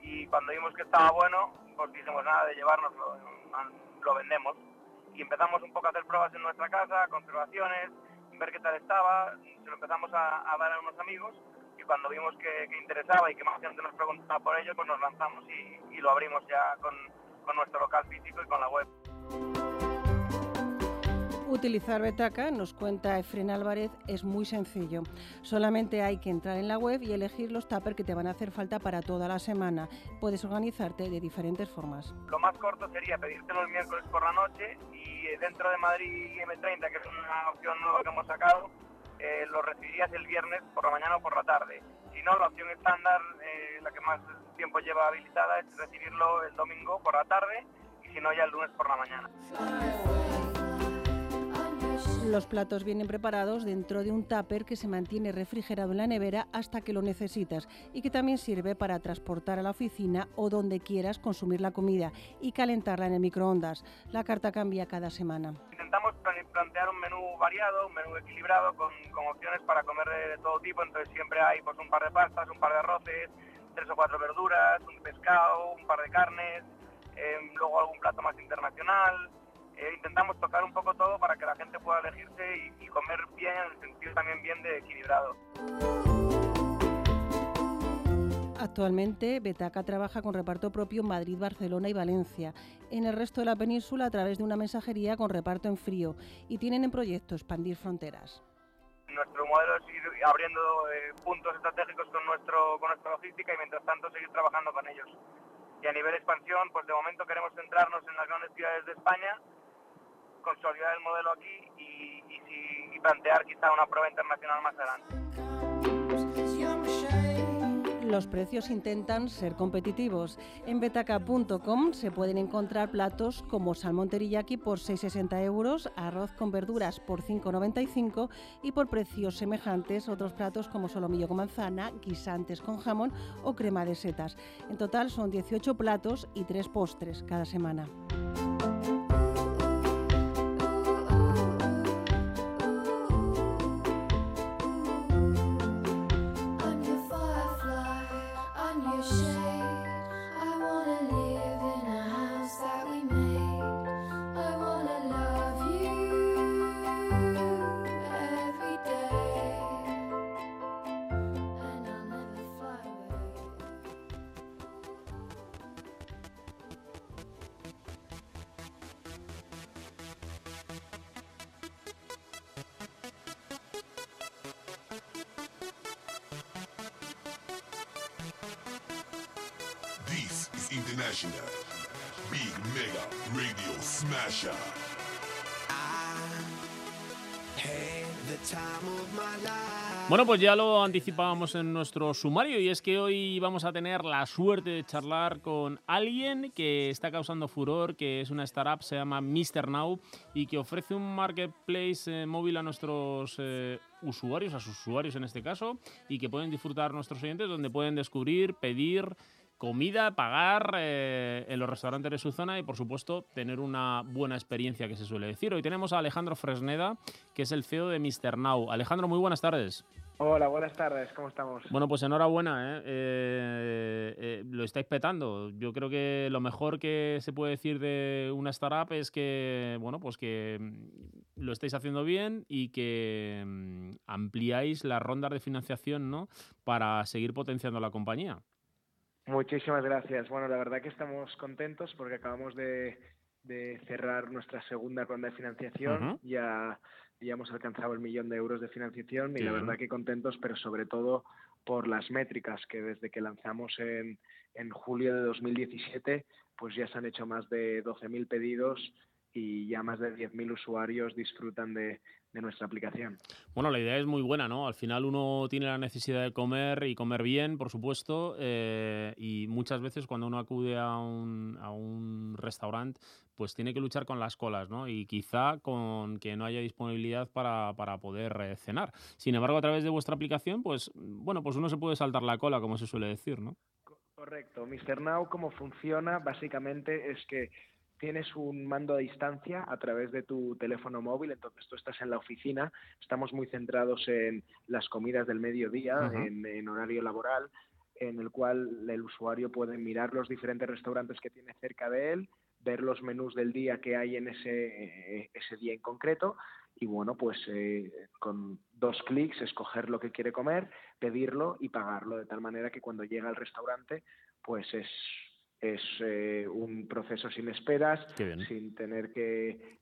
Y cuando vimos que estaba bueno, pues dijimos nada de llevárnoslo, lo vendemos. Y empezamos un poco a hacer pruebas en nuestra casa, conservaciones, ver qué tal estaba, se lo empezamos a dar a unos amigos y cuando vimos que, que, interesaba y que más gente nos preguntaba por ello, pues nos lanzamos y, y lo abrimos ya con, con, nuestro local físico y con la web. Utilizar Betaca, nos cuenta Efren Álvarez, es muy sencillo. Solamente hay que entrar en la web y elegir los tuppers que te van a hacer falta para toda la semana. Puedes organizarte de diferentes formas. Lo más corto sería pedírtelo el miércoles por la noche y dentro de Madrid M30, que es una opción nueva que hemos sacado, eh, lo recibirías el viernes por la mañana o por la tarde. Si no, la opción estándar, eh, la que más tiempo lleva habilitada, es recibirlo el domingo por la tarde y si no, ya el lunes por la mañana. Los platos vienen preparados dentro de un tupper que se mantiene refrigerado en la nevera hasta que lo necesitas y que también sirve para transportar a la oficina o donde quieras consumir la comida y calentarla en el microondas. La carta cambia cada semana. Intentamos plantear un menú variado, un menú equilibrado con, con opciones para comer de, todo tipo, entonces siempre hay pues, un par de pastas, un par de arroces, tres o cuatro verduras, un pescado, un par de carnes, eh, luego algún plato más internacional. Eh, intentamos tocar un poco todo para que la gente pueda elegirse y, comer bien en el sentido también bien de equilibrado. Actualmente, Betaca trabaja con reparto propio en Madrid, Barcelona y Valencia. En el resto de la península, a través de una mensajería con reparto en frío. Y tienen en proyecto expandir fronteras. Nuestro modelo es ir abriendo eh, puntos estratégicos con, nuestro, con nuestra logística y mientras tanto seguir trabajando con ellos. Y a nivel expansión, pues de momento queremos centrarnos en las grandes ciudades de España, consolidar el modelo aquí y plantear quizá una prueba internacional más adelante. Los precios intentan ser competitivos. En betaca.com se pueden encontrar platos como salmón teriyaki por 6,60 euros, arroz con verduras por 5,95 y por precios semejantes otros platos como solomillo con manzana, guisantes con jamón o crema de setas. En total son 18 platos y 3 postres cada semana. Bueno, pues ya lo anticipábamos en nuestro sumario y es que hoy vamos a tener la suerte de charlar con alguien que está causando furor, que es una startup, se llama Mr. Now y que ofrece un marketplace eh, móvil a nuestros eh, usuarios, a sus usuarios en este caso, y que pueden disfrutar nuestros oyentes donde pueden descubrir, pedir comida, pagar eh, en los restaurantes de su zona y, por supuesto, tener una buena experiencia, que se suele decir. Hoy tenemos a Alejandro Fresneda, que es el CEO de Mr. Now. Alejandro, muy buenas tardes. Hola, buenas tardes, ¿cómo estamos? Bueno, pues enhorabuena, ¿eh? Eh, eh, lo estáis petando. Yo creo que lo mejor que se puede decir de una startup es que, bueno, pues que mm, lo estáis haciendo bien y que mm, ampliáis las rondas de financiación, ¿no? Para seguir potenciando la compañía. Muchísimas gracias. Bueno, la verdad que estamos contentos porque acabamos de, cerrar nuestra segunda ronda de financiación. Ya, ya hemos alcanzado el millón de euros de financiación y la verdad que contentos, pero sobre todo por las métricas que desde que lanzamos en, en julio de 2017, pues ya se han hecho más de 12.000 pedidos y ya más de 10.000 usuarios disfrutan de, nuestra aplicación. Bueno, la idea es muy buena, ¿no? Al final uno tiene la necesidad de comer y comer bien, por supuesto, eh, y muchas veces cuando uno acude a un, a un restaurante, pues tiene que luchar con las colas, ¿no? Y quizá con que no haya disponibilidad para, para poder eh, cenar. Sin embargo, a través de vuestra aplicación, pues, bueno, pues uno se puede saltar la cola, como se suele decir, ¿no? Correcto. Mr. Now, cómo funciona, básicamente es que tienes un mando a distancia a través de tu teléfono móvil, entonces tú estás en la oficina, estamos muy centrados en las comidas del mediodía, en, horario laboral, en el cual el usuario puede mirar los diferentes restaurantes que tiene cerca de él, ver los menús del día que hay en ese, ese día en concreto y bueno, pues eh, con dos clics escoger lo que quiere comer, pedirlo y pagarlo, de tal manera que cuando llega al restaurante pues es es eh, un proceso sin esperas, sin tener que,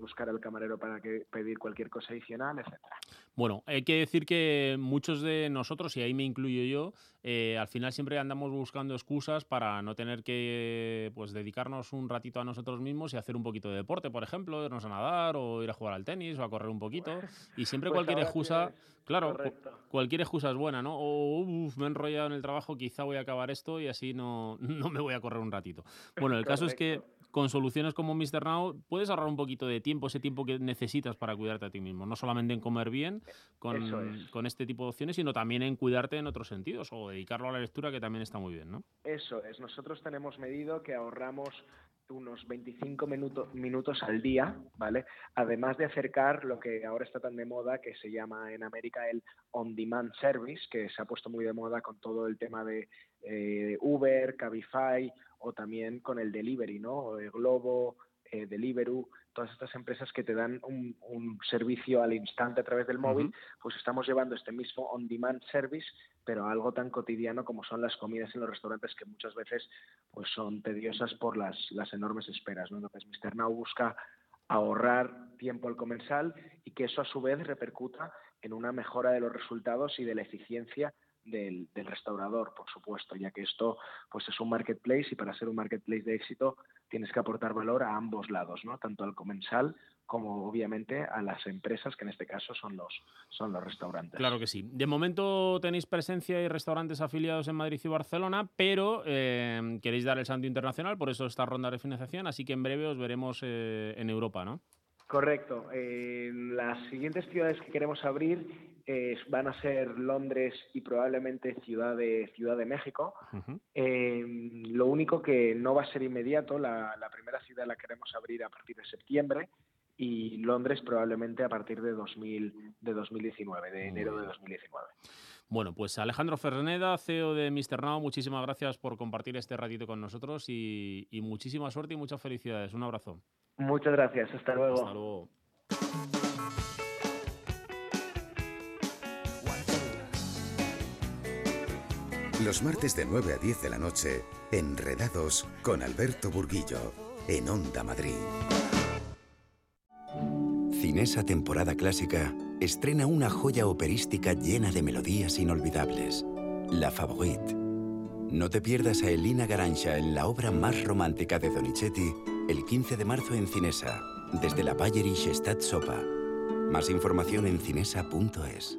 buscar al camarero para que pedir cualquier cosa adicional, etcétera. Bueno, hay que decir que muchos de nosotros, y ahí me incluyo yo, eh, al final siempre andamos buscando excusas para no tener que pues dedicarnos un ratito a nosotros mismos y hacer un poquito de deporte, por ejemplo, irnos a nadar o ir a jugar al tenis o a correr un poquito. y siempre pues cualquier excusa, claro, cualquier excusa es buena, ¿no? O me he enrollado en el trabajo, quizá voy a acabar esto y así no, no me voy a correr un ratito. Bueno, el caso es que con soluciones como Mr. Now puedes ahorrar un poquito de tiempo, ese tiempo que necesitas para cuidarte a ti mismo. No solamente en comer bien con, con, este tipo de opciones, sino también en cuidarte en otros sentidos o dedicarlo a la lectura, que también está muy bien, ¿no? Eso es. Nosotros tenemos medido que ahorramos unos 25 minutos, minutos al día, ¿vale? Además de acercar lo que ahora está tan de moda, que se llama en América el on-demand service, que se ha puesto muy de moda con todo el tema de eh, Uber, Cabify o también con el delivery, ¿no? Globo, eh, Deliveroo, todas estas empresas que te dan un, servicio al instante a través del móvil, pues estamos llevando este mismo on-demand service, pero algo tan cotidiano como son las comidas en los restaurantes que muchas veces pues son tediosas por las, las enormes esperas. ¿no? Entonces, Mr. Now busca ahorrar tiempo al comensal y que eso a su vez repercuta en una mejora de los resultados y de la eficiencia del, restaurador, por supuesto, ya que esto pues es un marketplace y para ser un marketplace de éxito tienes que aportar valor a ambos lados, ¿no? Tanto al comensal como obviamente a las empresas, que en este caso son los, son los restaurantes. Claro que sí. De momento tenéis presencia y restaurantes afiliados en Madrid y Barcelona, pero eh, queréis dar el salto internacional, por eso esta ronda de financiación, así que en breve os veremos eh, en Europa, ¿no? Correcto. Eh, las siguientes ciudades que queremos abrir van a ser Londres y probablemente Ciudad de, Ciudad de México. lo único que no va a ser inmediato, la, la primera ciudad la queremos abrir a partir de septiembre y Londres probablemente a partir de, 2000, de 2019, de enero de 2019. Bueno, pues Alejandro Ferneda, CEO de Mr. Now, muchísimas gracias por compartir este ratito con nosotros y, muchísima suerte y muchas felicidades. Un abrazo. Muchas gracias, hasta luego. Hasta luego. Los martes de 9 a 10 de la noche, Enredados con Alberto Burguillo, en Onda Madrid. Cinesa Temporada Clásica estrena una joya operística llena de melodías inolvidables, La Favorite. No te pierdas a Elina Garancha en la obra más romántica de Donizetti el 15 de marzo en Cinesa, desde la Bayerische Stadt Sopa. Más información en cinesa.es.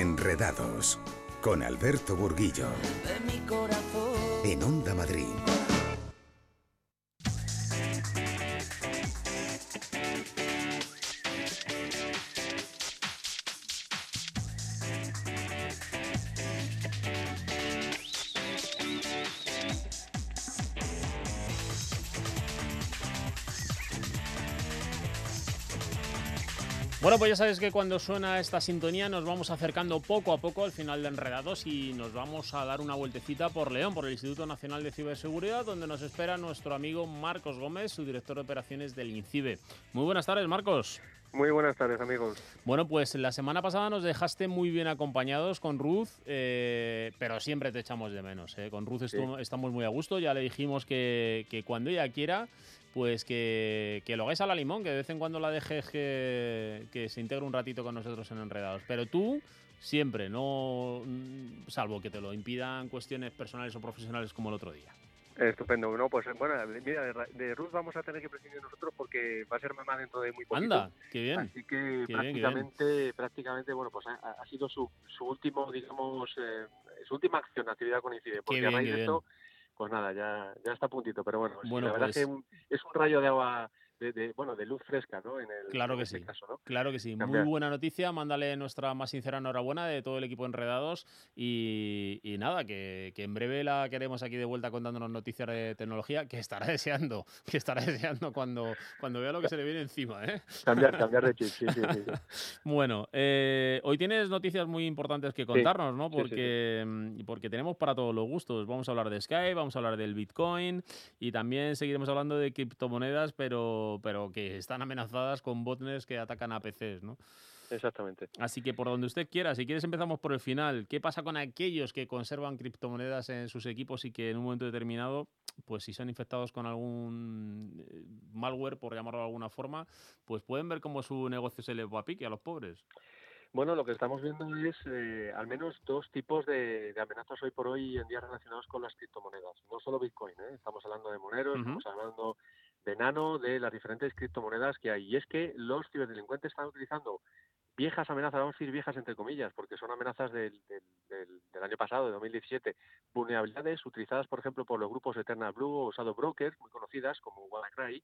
Enredados con Alberto Burguillo. De mi corazón. En Onda Madrid. Bueno, pues ya sabes que cuando suena esta sintonía nos vamos acercando poco a poco al final de Enredados y nos vamos a dar una vueltecita por León, por el Instituto Nacional de Ciberseguridad, donde nos espera nuestro amigo Marcos Gómez, su director de operaciones del INCIBE. Muy buenas tardes, Marcos. Muy buenas tardes, amigos. Bueno, pues la semana pasada nos dejaste muy bien acompañados con Ruth, eh, pero siempre te echamos de menos. eh. Con Ruth estu- estamos muy a gusto, ya le dijimos que, que cuando ella quiera, pues que, que lo hagáis a la limón, que de vez en cuando la dejes que, que se integre un ratito con nosotros en Enredados. Pero tú, siempre, no mm, salvo que te lo impidan cuestiones personales o profesionales como el otro día. Estupendo. No, pues bueno, mira, de, Ruth vamos a tener que prescindir nosotros porque va a ser mamá dentro de muy poquito. Anda, qué bien. Así que Qué bien, qué bien. prácticamente, prácticamente, bueno, pues ha, ha sido su, su último, digamos, eh, su última acción, actividad con INCIBE. Porque bien, a raíz de bien. esto, pues nada, ya, ya está a puntito. Pero bueno, la verdad pues- es que un- es un rayo de agua, de, de- bueno, de luz fresca, ¿no? En el, Claro en que este sí. caso, ¿no? Claro que sí. Muy buena noticia. Mándale nuestra más sincera enhorabuena de todo el equipo Enredados. Y, y nada, que, que en breve la queremos aquí de vuelta contándonos noticias de tecnología, que estará deseando, que estará deseando cuando, cuando vea lo que se le viene encima. ¿eh? Cambiar, cambiar de chip, sí, sí, sí. sí. Bueno, eh, hoy tienes noticias muy importantes que contarnos, ¿no? Porque, mm, porque tenemos para todos los gustos. Vamos a hablar de Skype, vamos a hablar del Bitcoin y también seguiremos hablando de criptomonedas, pero, pero que están amenazadas con botnets que atacan a PCs, ¿no? Exactamente. Así que por donde usted quiera, si quieres empezamos por el final. ¿Qué pasa con aquellos que conservan criptomonedas en sus equipos y que en un momento determinado, pues si son infectados con algún eh, malware, por llamarlo de alguna forma, pues pueden ver cómo su negocio se les va a pique a los pobres? Bueno, lo que estamos viendo es eh, al menos dos tipos de, de amenazas hoy por hoy en día relacionados con las criptomonedas. No solo Bitcoin, ¿eh? estamos hablando de Monero, Ujú. estamos hablando de Nano, de las diferentes criptomonedas que hay. Y es que los ciberdelincuentes están utilizando viejas amenazas, vamos a decir viejas entre comillas, porque son amenazas del, del, año pasado, de 2017, vulnerabilidades utilizadas, por ejemplo, por los grupos Eternal Blue o Shadow Brokers, muy conocidas como WannaCry,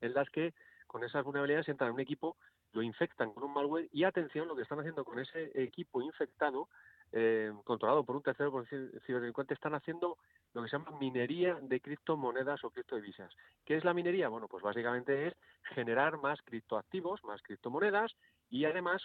en las que con esas vulnerabilidades entran en un equipo, lo infectan con un malware y atención, lo que están haciendo con ese equipo infectado, eh, controlado por un tercero, por un ci- ciberdelincuente, están haciendo lo que se llama minería de criptomonedas o criptodivisas. ¿Qué es la minería? Bueno, pues básicamente es generar más criptoactivos, más criptomonedas y además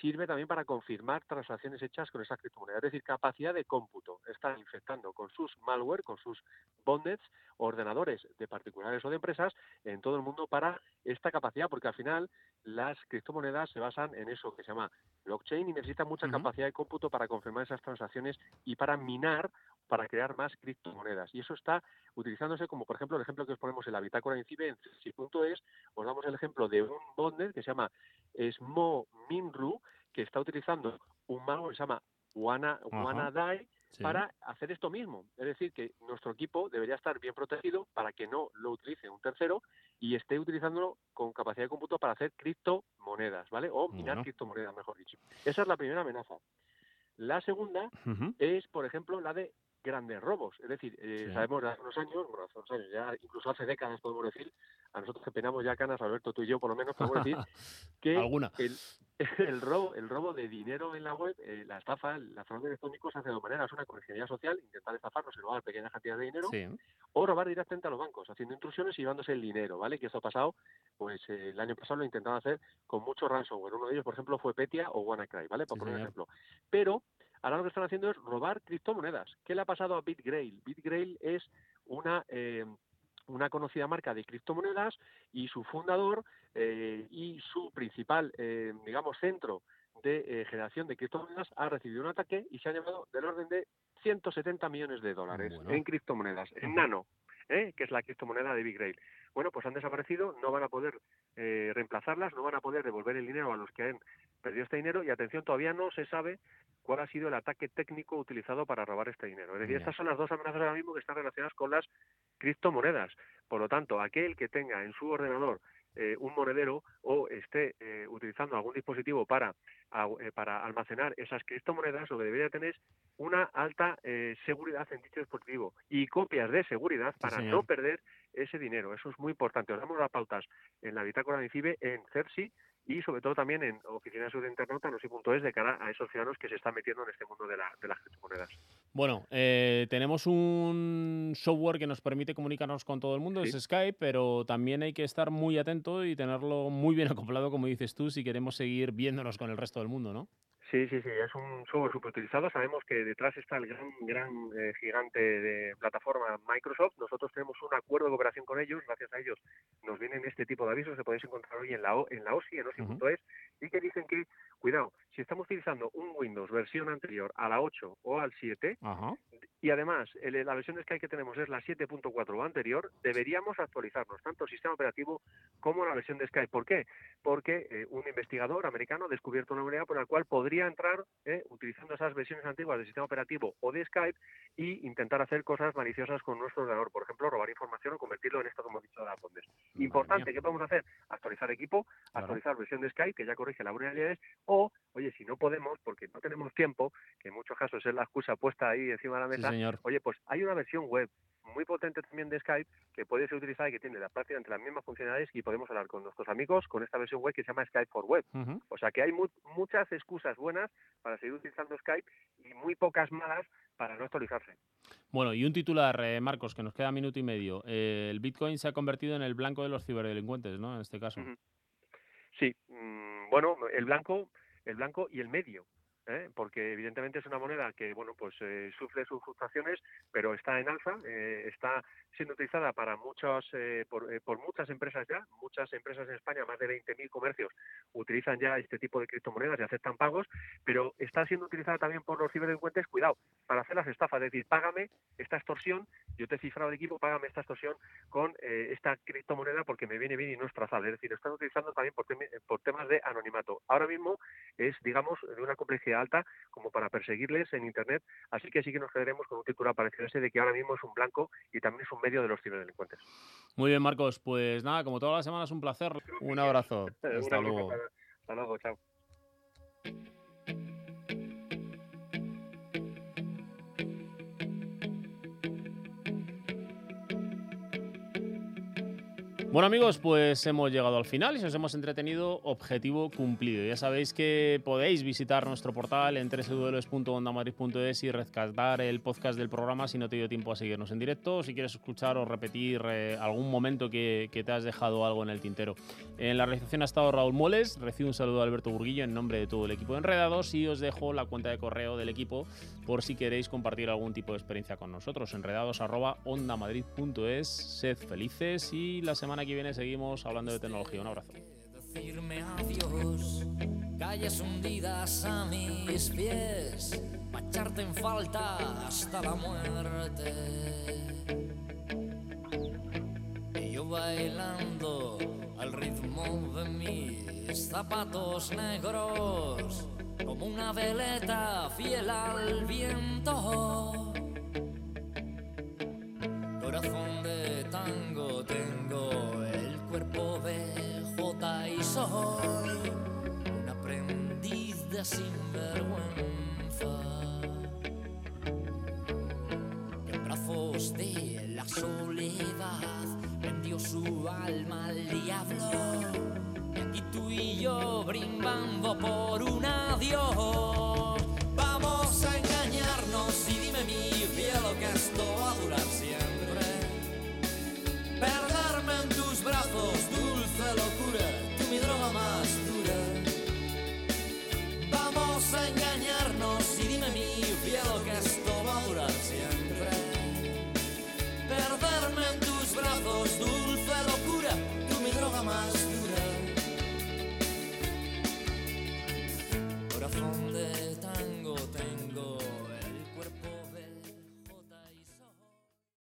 sirve también para confirmar transacciones hechas con esas criptomonedas, es decir, capacidad de cómputo. Están infectando con sus malware, con sus botnets, ordenadores de particulares o de empresas en todo el mundo para esta capacidad, porque al final las criptomonedas se basan en eso que se llama blockchain y necesitan mucha capacidad de cómputo para confirmar esas transacciones y para minar, para crear más criptomonedas. Y eso está utilizándose como, por ejemplo, el ejemplo que os ponemos en la bitácora de INCIBE, en CSI.es, os damos el ejemplo de un botnet que se llama SmoMinRu, que está utilizando un malware que se llama. WannaDie Sí. para hacer esto mismo. Es decir, que nuestro equipo debería estar bien protegido para que no lo utilice un tercero y esté utilizándolo con capacidad de cómputo para hacer criptomonedas, ¿vale? O minar Bueno. criptomonedas, mejor dicho. Esa es la primera amenaza. La segunda Ujú. es, por ejemplo, la de grandes robos. Es decir, eh, Sí. sabemos de hace unos años, bueno, hace unos años, ya incluso hace décadas podemos decir, a nosotros que penamos ya canas, Alberto, tú y yo por lo menos, podemos decir que Alguna. el, el robo el robo de dinero en la web, eh, la estafa, la fraude electrónico se hace de dos maneras. Una con ingeniería social, intentar estafarnos y robar pequeñas cantidades de dinero, Sí. o robar directamente a los bancos, haciendo intrusiones y llevándose el dinero, ¿vale? Que esto ha pasado, pues eh, el año pasado lo intentaron hacer con mucho ransomware. Uno de ellos, por ejemplo, fue Petia o WannaCry, ¿vale? Por Sí, poner un ejemplo. Pero ahora lo que están haciendo es robar criptomonedas. ¿Qué le ha pasado a BitGrail? BitGrail es una... eh, una conocida marca de criptomonedas y su fundador eh, y su principal, eh, digamos, centro de eh, generación de criptomonedas ha recibido un ataque y se ha llevado del orden de 170 millones de dólares Bueno. en criptomonedas, en. Nano, ¿eh? que es la criptomoneda de BitGrail. Bueno, pues han desaparecido, no van a poder eh, reemplazarlas, no van a poder devolver el dinero a los que han perdido este dinero y atención, todavía no se sabe cuál ha sido el ataque técnico utilizado para robar este dinero. Es decir, estas son las dos amenazas ahora mismo que están relacionadas con las criptomonedas. Por lo tanto, aquel que tenga en su ordenador eh, un monedero o esté eh, utilizando algún dispositivo para, eh, para almacenar esas criptomonedas, lo que debería tener es una alta seguridad en dicho dispositivo y copias de seguridad para no perder ese dinero. Eso es muy importante. Os damos las pautas en la bitácora de INCIBE, en CERSI y sobre todo también en oficinas de internet, es de cara a esos ciudadanos que se están metiendo en este mundo de, la, de las criptomonedas. Bueno, eh, tenemos un software que nos permite comunicarnos con todo el mundo, es Skype, pero también hay que estar muy atento y tenerlo muy bien acoplado, como dices tú, si queremos seguir viéndonos con el resto del mundo, ¿no? Sí, sí, sí, es un software súper utilizado. Sabemos que detrás está el gran, gran eh, gigante de plataforma Microsoft. Nosotros tenemos un acuerdo de cooperación con ellos. Gracias a ellos nos vienen este tipo de avisos que podéis encontrar hoy en la, en la OSI, en OSI.es, y que dicen que, cuidado, si estamos utilizando un Windows versión anterior a la 8 o al 7, y además la versión de Skype que tenemos es la 7.4 o anterior, deberíamos actualizarnos, tanto el sistema operativo como la versión de Skype. ¿Por qué? Porque eh, un investigador americano ha descubierto una manera por la cual podría entrar eh, utilizando esas versiones antiguas del sistema operativo o de Skype y intentar hacer cosas maliciosas con nuestro ordenador, por ejemplo, robar información o convertirlo en esto como hemos dicho de la Fondes. Importante, ¿qué podemos hacer? Actualizar equipo, actualizar versión de Skype, que ya corrige las vulnerabilidades, o, oye, si no podemos, porque no tenemos tiempo, que en muchos casos es la excusa puesta ahí encima de la mesa, oye, pues hay una versión web muy potente también de Skype que puede ser utilizada y que tiene la prácticamente las mismas funcionalidades y podemos hablar con nuestros amigos con esta versión web que se llama Skype for Web. O sea que hay muchas excusas buenas para seguir utilizando Skype y muy pocas malas para no actualizarse. Bueno, y un titular, eh, Marcos, que nos queda minuto y medio. Eh, el Bitcoin se ha convertido en el blanco de los ciberdelincuentes, ¿no? En este caso. Sí, mm, bueno, el blanco, el blanco y el medio. ¿Eh? porque evidentemente es una moneda que bueno pues eh, sufre sus fluctuaciones pero está en alza eh, está siendo utilizada para muchos por, por, muchas empresas ya muchas empresas en España más de 20.000 comercios utilizan ya este tipo de criptomonedas y aceptan pagos pero está siendo utilizada también por los ciberdelincuentes cuidado para hacer las estafas es decir págame esta extorsión yo te he cifrado de equipo págame esta extorsión con esta criptomoneda porque me viene bien y no es trazable es decir están utilizando también por, por temas de anonimato ahora mismo es digamos de una complejidad alta como para perseguirles en Internet. Así que sí que nos quedaremos con un titular parecido ese de que ahora mismo es un blanco y también es un medio de los ciberdelincuentes. Muy bien, Marcos. Pues nada, como todas las semanas, un placer. Un abrazo. Hasta luego. Hasta luego, chao. Bueno amigos, pues hemos llegado al final y si os hemos entretenido, objetivo cumplido. Ya sabéis que podéis visitar nuestro portal en www.ondamadrid.es y rescatar el podcast del programa si no te dio tiempo a seguirnos en directo, si quieres escuchar o repetir eh, algún momento que, que, te has dejado algo en el tintero. En la realización ha estado Raúl Moles, recibo un saludo de Alberto Burguillo en nombre de todo el equipo de Enredados y os dejo la cuenta de correo del equipo por si queréis compartir algún tipo de experiencia con nosotros. Enredados@ondamadrid.es. Sed felices y la semana que viene seguimos hablando de tecnología. Un abrazo. Decirme adiós, calles hundidas a mis pies, para echarte en falta hasta la muerte. Y yo bailando al ritmo de mis zapatos negros, como una veleta fiel al viento. Corazón de tango tengo cuerpo de J y soy un aprendiz de sinvergüenza. En brazos de la soledad vendió su alma al diablo. Y aquí tú y yo brimbando por un adiós. better